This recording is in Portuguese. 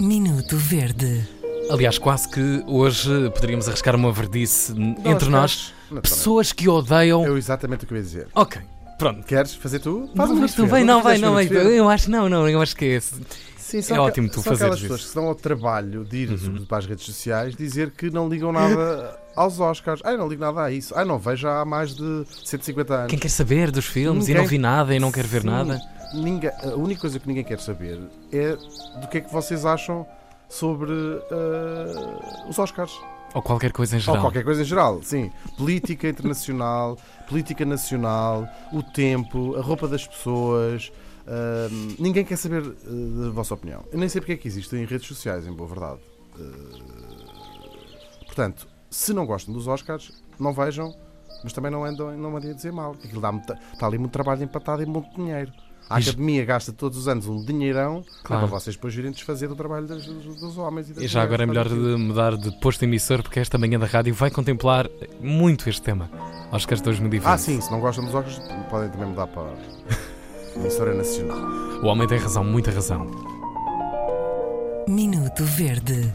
Minuto Verde. Aliás, quase que hoje poderíamos arriscar uma verdice entre nós. Não, Pessoas que odeiam. É exatamente o que eu ia dizer. Ok, pronto. Queres fazer tu? Não, um mas tu minuto vem, não, vai, não, vai. Eu acho, não, não, eu acho que é esse. Sim, É ótimo tu são fazeres aquelas isso. pessoas que se dão ao trabalho de ir, Uhum. para as redes sociais, dizer que não ligam nada aos Oscars. Ai, não ligo nada a isso. Ai, não vejo há mais de 150 anos. Quem quer saber dos filmes e Ninguém- não vi nada e não quer ver Sim, nada. Ninguém- a única coisa que ninguém quer saber é do que é que vocês acham sobre eh, os Oscars. Ou qualquer coisa em Ou geral. qualquer coisa em geral, sim. Política internacional, política nacional, o tempo, a roupa das pessoas. ahm, ninguém quer saber eh, da vossa opinião. Eu nem sei porque é que existem redes sociais, em boa verdade. Eh, portanto, se não gostam dos Oscars, não vejam, mas também não andam não mandem a dizer mal. Aquilo dá está ali muito trabalho empatado e muito dinheiro. A já- academia gasta todos os anos um dinheirão Claro. para vocês depois irem desfazer do trabalho dos, dos- dos homens e das E já agora é melhor de mudar de posto emissor porque esta manhã da rádio vai contemplar muito este tema. Oscars 2020. Ah, sim, se não gostam dos óculos, podem também mudar para a emissora nacional. O homem tem razão, muita razão. Minuto Verde.